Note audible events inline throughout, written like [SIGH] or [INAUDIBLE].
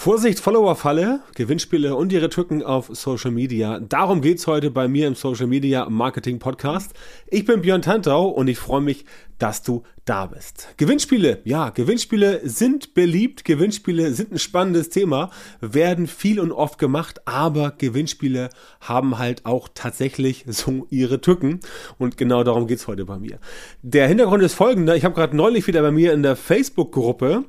Vorsicht, Follower-Falle, Gewinnspiele und ihre Tücken auf Social Media. Darum geht's heute bei mir im Social Media Marketing Podcast. Ich bin Björn Tantau und ich freue mich, dass du da bist. Gewinnspiele, ja, Gewinnspiele sind beliebt, Gewinnspiele sind ein spannendes Thema, werden viel und oft gemacht, aber Gewinnspiele haben halt auch tatsächlich so ihre Tücken und genau darum geht's heute bei mir. Der Hintergrund ist folgender, ich habe gerade neulich wieder bei mir in der Facebook-Gruppe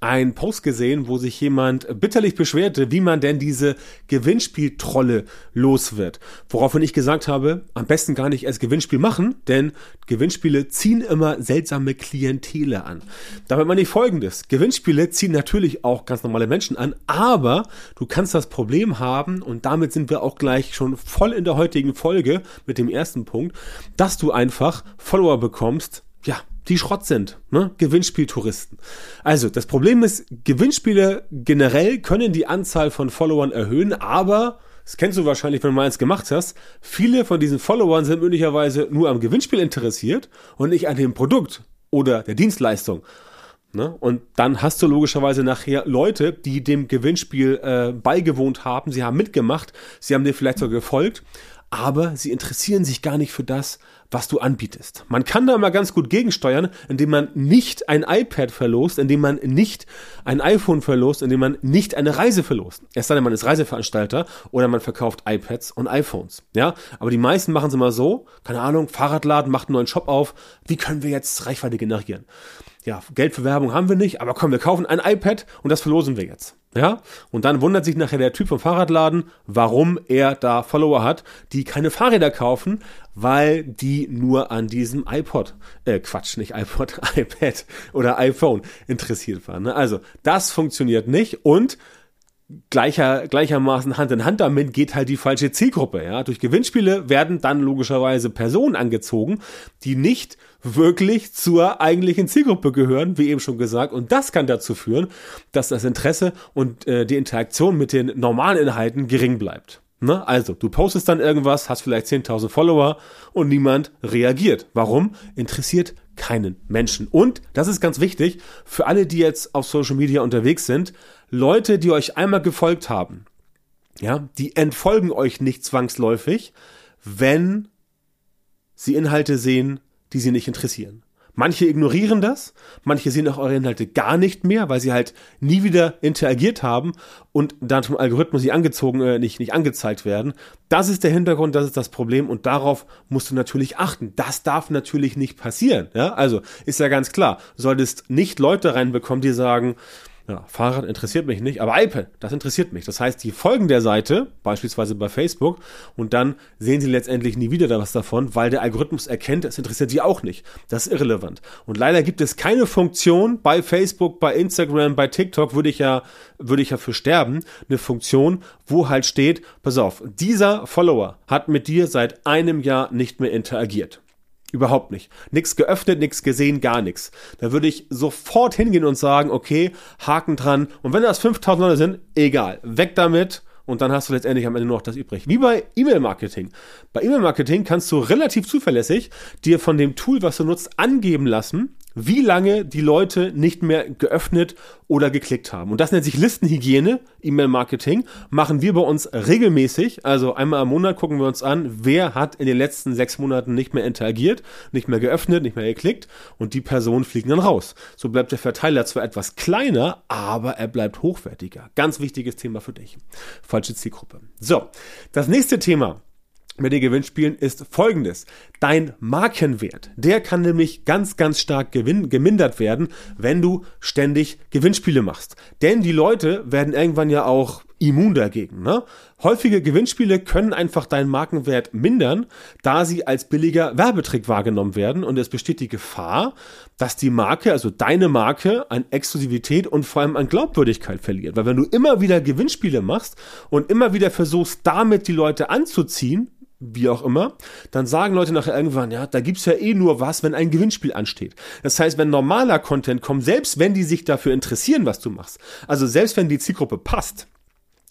ein Post gesehen, wo sich jemand bitterlich beschwerte, wie man denn diese Gewinnspieltrolle los wird. Woraufhin ich gesagt habe, am besten gar nicht erst Gewinnspiel machen, denn Gewinnspiele ziehen immer seltsame Klientele an. Damit meine ich folgendes. Gewinnspiele ziehen natürlich auch ganz normale Menschen an, aber du kannst das Problem haben, und damit sind wir auch gleich schon voll in der heutigen Folge mit dem ersten Punkt, dass du einfach Follower bekommst, ja, die Schrott sind, ne? Gewinnspieltouristen. Also, das Problem ist, Gewinnspiele generell können die Anzahl von Followern erhöhen, aber, das kennst du wahrscheinlich, wenn du mal eins gemacht hast, viele von diesen Followern sind möglicherweise nur am Gewinnspiel interessiert und nicht an dem Produkt oder der Dienstleistung. Ne? Und dann hast du logischerweise nachher Leute, die dem Gewinnspiel äh, beigewohnt haben, sie haben mitgemacht, sie haben dir vielleicht sogar gefolgt, aber sie interessieren sich gar nicht für das, was du anbietest. Man kann da mal ganz gut gegensteuern, indem man nicht ein iPad verlost, indem man nicht ein iPhone verlost, indem man nicht eine Reise verlost. Erst dann, man ist Reiseveranstalter oder man verkauft iPads und iPhones. Ja, aber die meisten machen es immer so, keine Ahnung, Fahrradladen macht einen neuen Shop auf. Wie können wir jetzt Reichweite generieren? Ja, Geld für Werbung haben wir nicht, aber komm, wir kaufen ein iPad und das verlosen wir jetzt. Ja, und dann wundert sich nachher der Typ vom Fahrradladen, warum er da Follower hat, die keine Fahrräder kaufen, weil die nur an diesem iPod, äh, Quatsch, nicht iPod, [LAUGHS] iPad oder iPhone interessiert waren. Ne? Also, das funktioniert nicht und gleicher, gleichermaßen Hand in Hand damit geht halt die falsche Zielgruppe. Ja? Durch Gewinnspiele werden dann logischerweise Personen angezogen, die nicht wirklich zur eigentlichen Zielgruppe gehören, wie eben schon gesagt. Und das kann dazu führen, dass das Interesse und äh, die Interaktion mit den normalen Inhalten gering bleibt. Ne? Also, du postest dann irgendwas, hast vielleicht 10.000 Follower und niemand reagiert. Warum? Interessiert keinen Menschen. Und, das ist ganz wichtig, für alle, die jetzt auf Social Media unterwegs sind, Leute, die euch einmal gefolgt haben, ja, die entfolgen euch nicht zwangsläufig, wenn sie Inhalte sehen, die sie nicht interessieren. Manche ignorieren das, manche sehen auch eure Inhalte gar nicht mehr, weil sie halt nie wieder interagiert haben und dann vom Algorithmus nicht angezogen, äh, nicht, nicht angezeigt werden. Das ist der Hintergrund, das ist das Problem und darauf musst du natürlich achten. Das darf natürlich nicht passieren. Ja? Also ist ja ganz klar, solltest nicht Leute reinbekommen, die sagen, ja, Fahrrad interessiert mich nicht, aber iPad, das interessiert mich. Das heißt, die folgen der Seite, beispielsweise bei Facebook, und dann sehen sie letztendlich nie wieder was davon, weil der Algorithmus erkennt, es interessiert sie auch nicht. Das ist irrelevant. Und leider gibt es keine Funktion bei Facebook, bei Instagram, bei TikTok, würde ich ja, würde ich ja für sterben, eine Funktion, wo halt steht, pass auf, dieser Follower hat mit dir seit einem Jahr nicht mehr interagiert. Überhaupt nicht. Nix geöffnet, nix gesehen, gar nichts. Da würde ich sofort hingehen und sagen, okay, Haken dran. Und wenn das 5000 Leute sind, egal. Weg damit. Und dann hast du letztendlich am Ende nur noch das übrig. Wie bei E-Mail-Marketing. Bei E-Mail-Marketing kannst du relativ zuverlässig dir von dem Tool, was du nutzt, angeben lassen, wie lange die Leute nicht mehr geöffnet oder geklickt haben. Und das nennt sich Listenhygiene, E-Mail-Marketing, machen wir bei uns regelmäßig. Also einmal im Monat gucken wir uns an, wer hat in den letzten sechs Monaten nicht mehr interagiert, nicht mehr geöffnet, nicht mehr geklickt und die Personen fliegen dann raus. So bleibt der Verteiler zwar etwas kleiner, aber er bleibt hochwertiger. Ganz wichtiges Thema für dich. Falsche Zielgruppe. So, das nächste Thema mit den Gewinnspielen ist folgendes. Dein Markenwert, der kann nämlich ganz, ganz stark gewinn, gemindert werden, wenn du ständig Gewinnspiele machst. Denn die Leute werden irgendwann ja auch immun dagegen. Ne? Häufige Gewinnspiele können einfach deinen Markenwert mindern, da sie als billiger Werbetrick wahrgenommen werden und es besteht die Gefahr, dass die Marke, also deine Marke, an Exklusivität und vor allem an Glaubwürdigkeit verliert. Weil wenn du immer wieder Gewinnspiele machst und immer wieder versuchst, damit die Leute anzuziehen, wie auch immer, dann sagen Leute nachher irgendwann, ja, da gibt's ja eh nur was, wenn ein Gewinnspiel ansteht. Das heißt, wenn normaler Content kommt, selbst wenn die sich dafür interessieren, was du machst, also selbst wenn die Zielgruppe passt,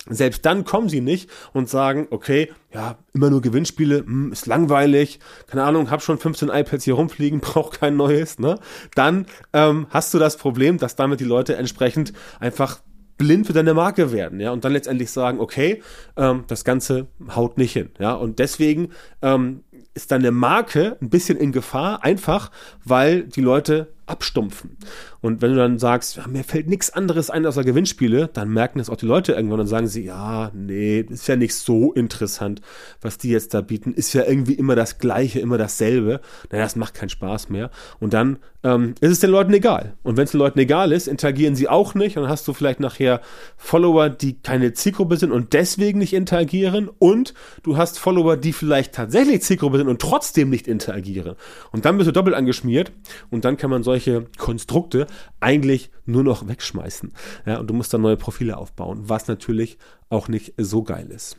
selbst dann kommen sie nicht und sagen, okay, ja, immer nur Gewinnspiele, hm, ist langweilig, keine Ahnung, hab schon 15 iPads hier rumfliegen, [LAUGHS] brauch kein neues, ne? Dann ähm, hast du das Problem, dass damit die Leute entsprechend einfach blind für deine Marke werden, ja, und dann letztendlich sagen, okay, ähm, das Ganze haut nicht hin, ja, und deswegen ähm, ist deine Marke ein bisschen in Gefahr, einfach weil die Leute abstumpfen. Und wenn du dann sagst, ja, mir fällt nichts anderes ein außer Gewinnspiele, dann merken das auch die Leute irgendwann und sagen sie, ja, nee, ist ja nicht so interessant, was die jetzt da bieten, ist ja irgendwie immer das Gleiche, immer dasselbe. Naja, das macht keinen Spaß mehr. Und dann ähm, ist es den Leuten egal. Und wenn es den Leuten egal ist, interagieren sie auch nicht und dann hast du vielleicht nachher Follower, die keine Zielgruppe sind und deswegen nicht interagieren und du hast Follower, die vielleicht tatsächlich Zielgruppe sind und trotzdem nicht interagieren. Und dann bist du doppelt angeschmiert und dann kann man solche Konstrukte eigentlich nur noch wegschmeißen. Ja, und du musst dann neue Profile aufbauen, was natürlich auch nicht so geil ist.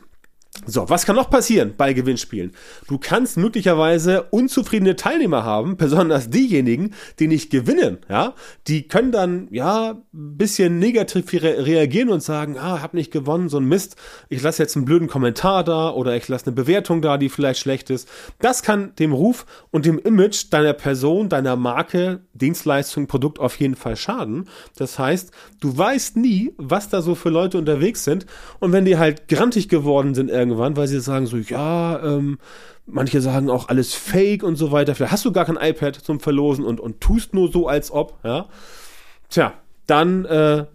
So, was kann noch passieren bei Gewinnspielen? Du kannst möglicherweise unzufriedene Teilnehmer haben, [LAUGHS] besonders diejenigen, die nicht gewinnen, ja? Die können dann, ja, ein bisschen negativ re reagieren und sagen, ah, hab nicht gewonnen, so ein Mist, ich lasse jetzt einen blöden Kommentar da oder ich lasse eine Bewertung da, die vielleicht schlecht ist. Das kann dem Ruf und dem Image deiner Person, deiner Marke, Dienstleistung, Produkt auf jeden Fall schaden. Das heißt, du weißt nie, was da so für Leute unterwegs sind und wenn die halt grantig geworden sind, irgendwann, weil sie sagen so, ja, ähm, manche sagen auch alles Fake und so weiter. Vielleicht hast du gar kein iPad zum Verlosen und, und tust nur so, als ob, ja. Tja, dann äh,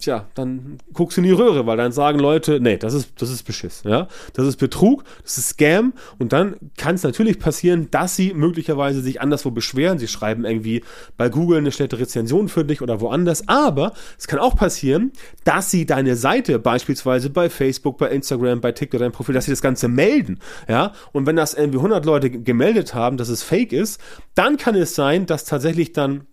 tja, dann guckst du in die Röhre, weil dann sagen Leute, nee, das ist, das ist Beschiss, ja. Das ist Betrug, das ist Scam und dann kann es natürlich passieren, dass sie möglicherweise sich anderswo beschweren. Sie schreiben irgendwie bei Google eine schlechte Rezension für dich oder woanders, aber es kann auch passieren, dass sie deine Seite beispielsweise bei Facebook, bei Instagram, bei TikTok, dein Profil, dass sie das Ganze melden, ja. Und wenn das irgendwie 100 Leute gemeldet haben, dass es fake ist, dann kann es sein, dass tatsächlich dann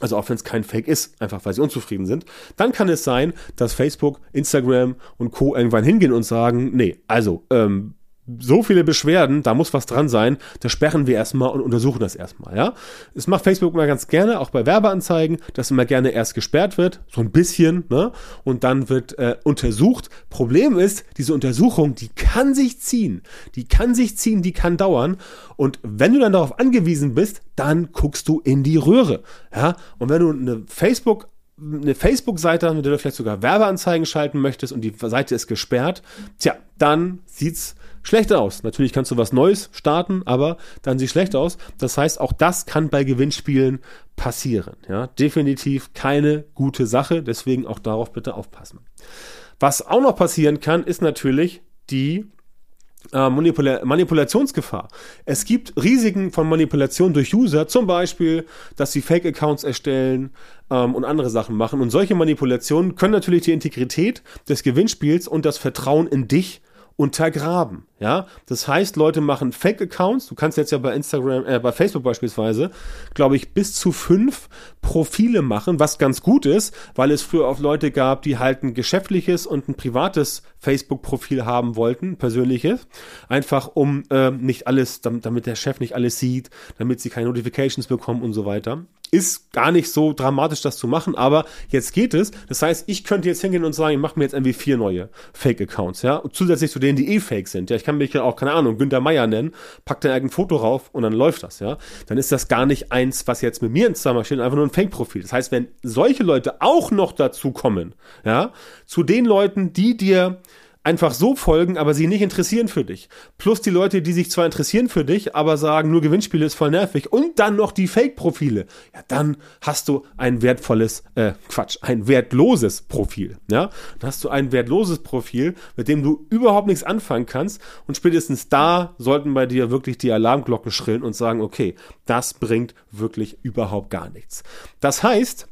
also auch wenn es kein Fake ist, einfach weil sie unzufrieden sind, dann kann es sein, dass Facebook, Instagram und Co. irgendwann hingehen und sagen, nee, also ähm, so viele Beschwerden, da muss was dran sein, das sperren wir erstmal und untersuchen das erstmal, ja. Das macht Facebook immer ganz gerne, auch bei Werbeanzeigen, dass immer gerne erst gesperrt wird, so ein bisschen, ne, und dann wird äh, untersucht. Problem ist, diese Untersuchung, die kann sich ziehen, die kann sich ziehen, die kann dauern und wenn du dann darauf angewiesen bist, dann guckst du in die Röhre, ja, und wenn du eine Facebook eine Facebook-Seite, mit der du vielleicht sogar Werbeanzeigen schalten möchtest und die Seite ist gesperrt, tja, dann sieht's schlecht aus. Natürlich kannst du was Neues starten, aber dann sieht schlecht aus. Das heißt, auch das kann bei Gewinnspielen passieren. Ja, definitiv keine gute Sache. Deswegen auch darauf bitte aufpassen. Was auch noch passieren kann, ist natürlich die äh, Manipula Manipulationsgefahr. Es gibt Risiken von Manipulation durch User, zum Beispiel, dass sie Fake-Accounts erstellen ähm, und andere Sachen machen. Und solche Manipulationen können natürlich die Integrität des Gewinnspiels und das Vertrauen in dich untergraben. Ja, das heißt, Leute machen Fake-Accounts. Du kannst jetzt ja bei Instagram, äh, bei Facebook beispielsweise, glaube ich, bis zu fünf Profile machen, was ganz gut ist, weil es früher auch Leute gab, die halt ein geschäftliches und ein privates Facebook-Profil haben wollten, persönliches, einfach um äh, nicht alles, damit, damit der Chef nicht alles sieht, damit sie keine Notifications bekommen und so weiter. Ist gar nicht so dramatisch, das zu machen, aber jetzt geht es. Das heißt, ich könnte jetzt hingehen und sagen, ich mache mir jetzt irgendwie vier neue Fake-Accounts, ja, zusätzlich zu denen, die eh fake sind. Ja, ich kann mich ja auch, keine Ahnung, Günter Meier nennen, packt da irgendein Foto rauf und dann läuft das, ja. Dann ist das gar nicht eins, was jetzt mit mir ins Zusammenhang steht, einfach nur ein Fake-Profil. Das heißt, wenn solche Leute auch noch dazu kommen, ja, zu den Leuten, die dir einfach so folgen, aber sie nicht interessieren für dich. Plus die Leute, die sich zwar interessieren für dich, aber sagen, nur Gewinnspiele ist voll nervig. Und dann noch die Fake-Profile. Ja, dann hast du ein wertvolles, äh, Quatsch, ein wertloses Profil. Ja, dann hast du ein wertloses Profil, mit dem du überhaupt nichts anfangen kannst. Und spätestens da sollten bei dir wirklich die Alarmglocken schrillen und sagen, okay, das bringt wirklich überhaupt gar nichts. Das heißt,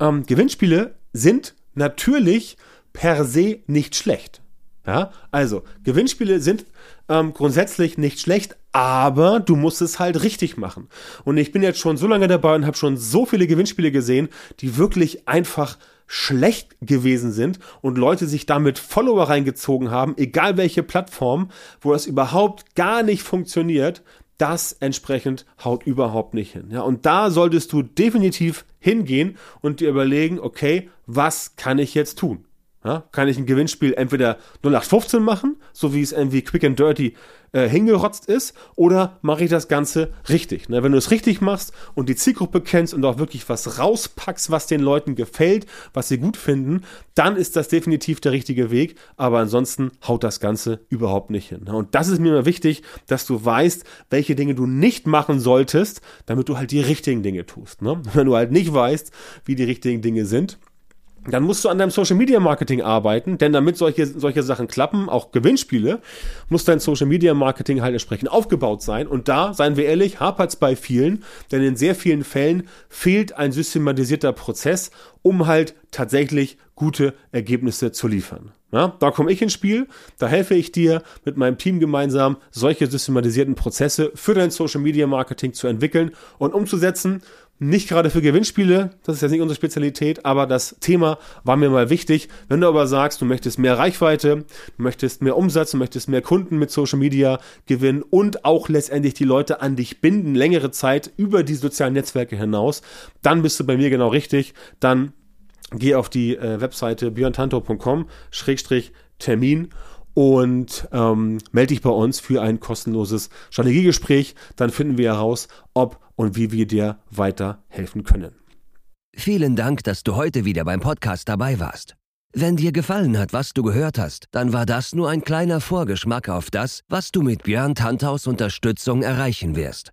ähm, Gewinnspiele sind natürlich per se nicht schlecht. Ja, also Gewinnspiele sind ähm, grundsätzlich nicht schlecht, aber du musst es halt richtig machen. Und ich bin jetzt schon so lange dabei und habe schon so viele Gewinnspiele gesehen, die wirklich einfach schlecht gewesen sind und Leute sich damit Follower reingezogen haben, egal welche Plattform, wo das überhaupt gar nicht funktioniert, das entsprechend haut überhaupt nicht hin. Ja, und da solltest du definitiv hingehen und dir überlegen, okay, was kann ich jetzt tun? Ja, kann ich ein Gewinnspiel entweder 0815 machen, so wie es irgendwie quick and dirty äh, hingerotzt ist, oder mache ich das Ganze richtig? Ne? Wenn du es richtig machst und die Zielgruppe kennst und auch wirklich was rauspackst, was den Leuten gefällt, was sie gut finden, dann ist das definitiv der richtige Weg. Aber ansonsten haut das Ganze überhaupt nicht hin. Ne? Und das ist mir immer wichtig, dass du weißt, welche Dinge du nicht machen solltest, damit du halt die richtigen Dinge tust. Ne? [LAUGHS] Wenn du halt nicht weißt, wie die richtigen Dinge sind, dann musst du an deinem Social Media Marketing arbeiten, denn damit solche, solche Sachen klappen, auch Gewinnspiele, muss dein Social Media Marketing halt entsprechend aufgebaut sein. Und da, seien wir ehrlich, hapert es bei vielen, denn in sehr vielen Fällen fehlt ein systematisierter Prozess, um halt tatsächlich gute Ergebnisse zu liefern. Ja, da komme ich ins Spiel, da helfe ich dir mit meinem Team gemeinsam, solche systematisierten Prozesse für dein Social Media Marketing zu entwickeln und umzusetzen nicht gerade für Gewinnspiele, das ist jetzt nicht unsere Spezialität, aber das Thema war mir mal wichtig. Wenn du aber sagst, du möchtest mehr Reichweite, du möchtest mehr Umsatz, du möchtest mehr Kunden mit Social Media gewinnen und auch letztendlich die Leute an dich binden, längere Zeit über die sozialen Netzwerke hinaus, dann bist du bei mir genau richtig. Dann geh auf die äh, Webseite björntantor.com-termin und ähm, melde dich bei uns für ein kostenloses Strategiegespräch. Dann finden wir heraus, ob und wie wir dir weiterhelfen können. Vielen Dank, dass du heute wieder beim Podcast dabei warst. Wenn dir gefallen hat, was du gehört hast, dann war das nur ein kleiner Vorgeschmack auf das, was du mit Björn Tanthaus Unterstützung erreichen wirst.